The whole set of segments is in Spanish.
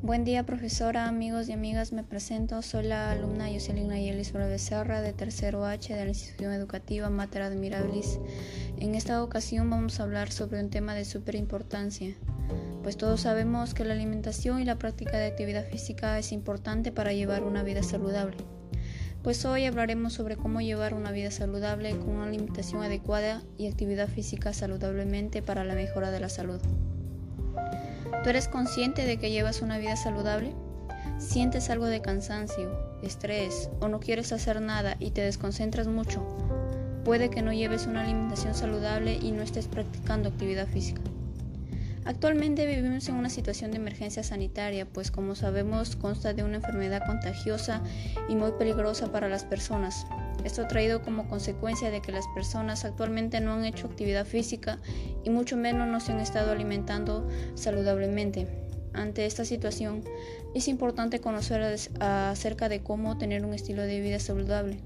Buen día, profesora, amigos y amigas. Me presento. Soy la alumna Jocelyn Nayelis Becerra de tercero H de la institución educativa Mater Admirabilis. En esta ocasión vamos a hablar sobre un tema de súper importancia, pues todos sabemos que la alimentación y la práctica de actividad física es importante para llevar una vida saludable. Pues hoy hablaremos sobre cómo llevar una vida saludable con una alimentación adecuada y actividad física saludablemente para la mejora de la salud. ¿Tú eres consciente de que llevas una vida saludable? ¿Sientes algo de cansancio, estrés o no quieres hacer nada y te desconcentras mucho? Puede que no lleves una alimentación saludable y no estés practicando actividad física. Actualmente vivimos en una situación de emergencia sanitaria, pues como sabemos consta de una enfermedad contagiosa y muy peligrosa para las personas, esto ha traído como consecuencia de que las personas actualmente no han hecho actividad física y mucho menos no se han estado alimentando saludablemente. Ante esta situación, es importante conocer acerca de cómo tener un estilo de vida saludable,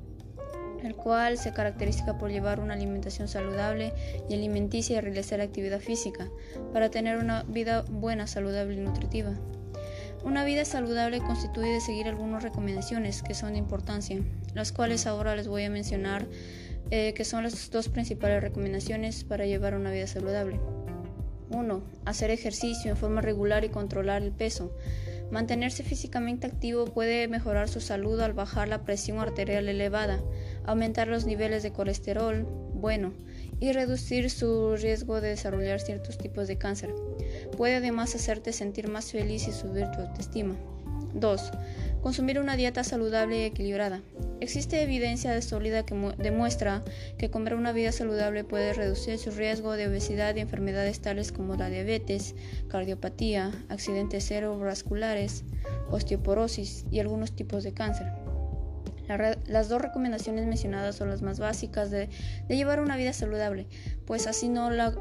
el cual se caracteriza por llevar una alimentación saludable y alimenticia y realizar actividad física, para tener una vida buena, saludable y nutritiva. Una vida saludable constituye de seguir algunas recomendaciones que son de importancia, las cuales ahora les voy a mencionar, eh, que son las dos principales recomendaciones para llevar una vida saludable. 1. Hacer ejercicio en forma regular y controlar el peso. Mantenerse físicamente activo puede mejorar su salud al bajar la presión arterial elevada, aumentar los niveles de colesterol bueno y reducir su riesgo de desarrollar ciertos tipos de cáncer. Puede además hacerte sentir más feliz y subir tu autoestima. 2. Consumir una dieta saludable y equilibrada. Existe evidencia sólida que demuestra que comer una vida saludable puede reducir su riesgo de obesidad y enfermedades tales como la diabetes, cardiopatía, accidentes cerebrovasculares, osteoporosis y algunos tipos de cáncer. Las dos recomendaciones mencionadas son las más básicas de, llevar una vida saludable, pues así no la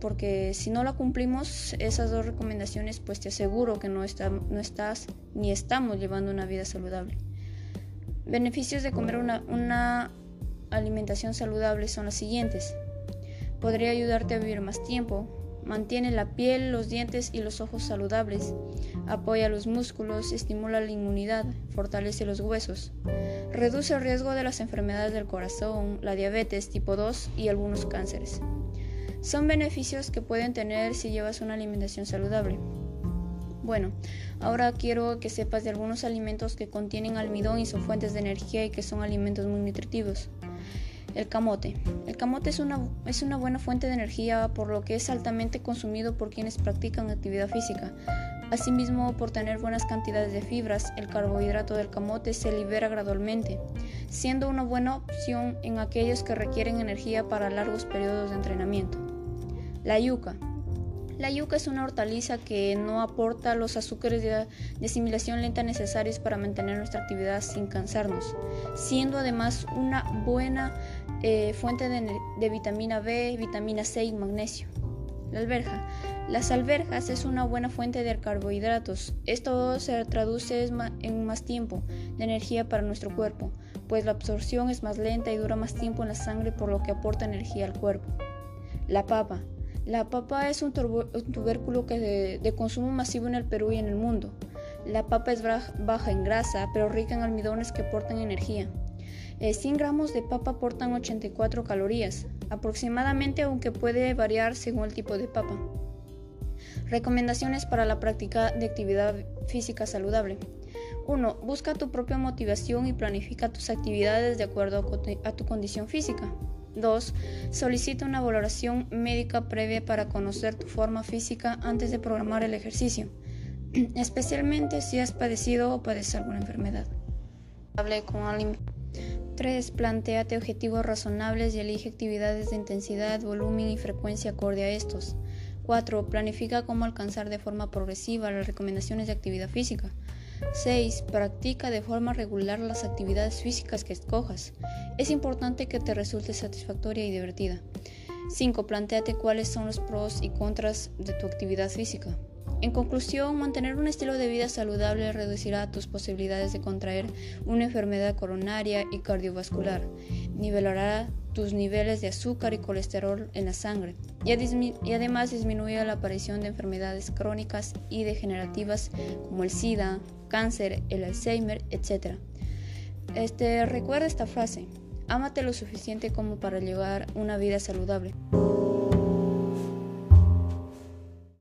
porque si no la cumplimos esas dos recomendaciones, pues te aseguro que no, no estás ni estamos llevando una vida saludable. Beneficios de comer una, una alimentación saludable son los siguientes. Podría ayudarte a vivir más tiempo, mantiene la piel, los dientes y los ojos saludables, apoya los músculos, estimula la inmunidad, fortalece los huesos, reduce el riesgo de las enfermedades del corazón, la diabetes tipo 2 y algunos cánceres. Son beneficios que pueden tener si llevas una alimentación saludable. Bueno, ahora quiero que sepas de algunos alimentos que contienen almidón y son fuentes de energía y que son alimentos muy nutritivos. El camote. El camote es una, es una buena fuente de energía por lo que es altamente consumido por quienes practican actividad física. Asimismo, por tener buenas cantidades de fibras, el carbohidrato del camote se libera gradualmente, siendo una buena opción en aquellos que requieren energía para largos periodos de entrenamiento. La yuca. La yuca es una hortaliza que no aporta los azúcares de, asimilación lenta necesarios para mantener nuestra actividad sin cansarnos, siendo además una buena eh, fuente de, vitamina B, vitamina C y magnesio. La alberja. Las alberjas es una buena fuente de carbohidratos. Esto se traduce en más tiempo de energía para nuestro cuerpo, pues la absorción es más lenta y dura más tiempo en la sangre por lo que aporta energía al cuerpo. La papa. La papa es un, tubérculo que de, consumo masivo en el Perú y en el mundo. La papa es baja en grasa, pero rica en almidones que aportan energía. 100 eh, gramos de papa aportan 84 calorías, aproximadamente, aunque puede variar según el tipo de papa. Recomendaciones para la práctica de actividad física saludable. 1. Busca tu propia motivación y planifica tus actividades de acuerdo a tu condición física. 2. Solicita una valoración médica previa para conocer tu forma física antes de programar el ejercicio, especialmente si has padecido o padeces alguna enfermedad. 3. Plantéate objetivos razonables y elige actividades de intensidad, volumen y frecuencia acorde a estos. 4. Planifica cómo alcanzar de forma progresiva las recomendaciones de actividad física. 6. Practica de forma regular las actividades físicas que escojas. Es importante que te resulte satisfactoria y divertida. 5. Plantéate cuáles son los pros y contras de tu actividad física. En conclusión, mantener un estilo de vida saludable reducirá tus posibilidades de contraer una enfermedad coronaria y cardiovascular, nivelará tus niveles de azúcar y colesterol en la sangre y, además disminuye la aparición de enfermedades crónicas y degenerativas como el SIDA, cáncer, el Alzheimer, etc. Este, recuerda esta frase, ámate lo suficiente como para llevar una vida saludable.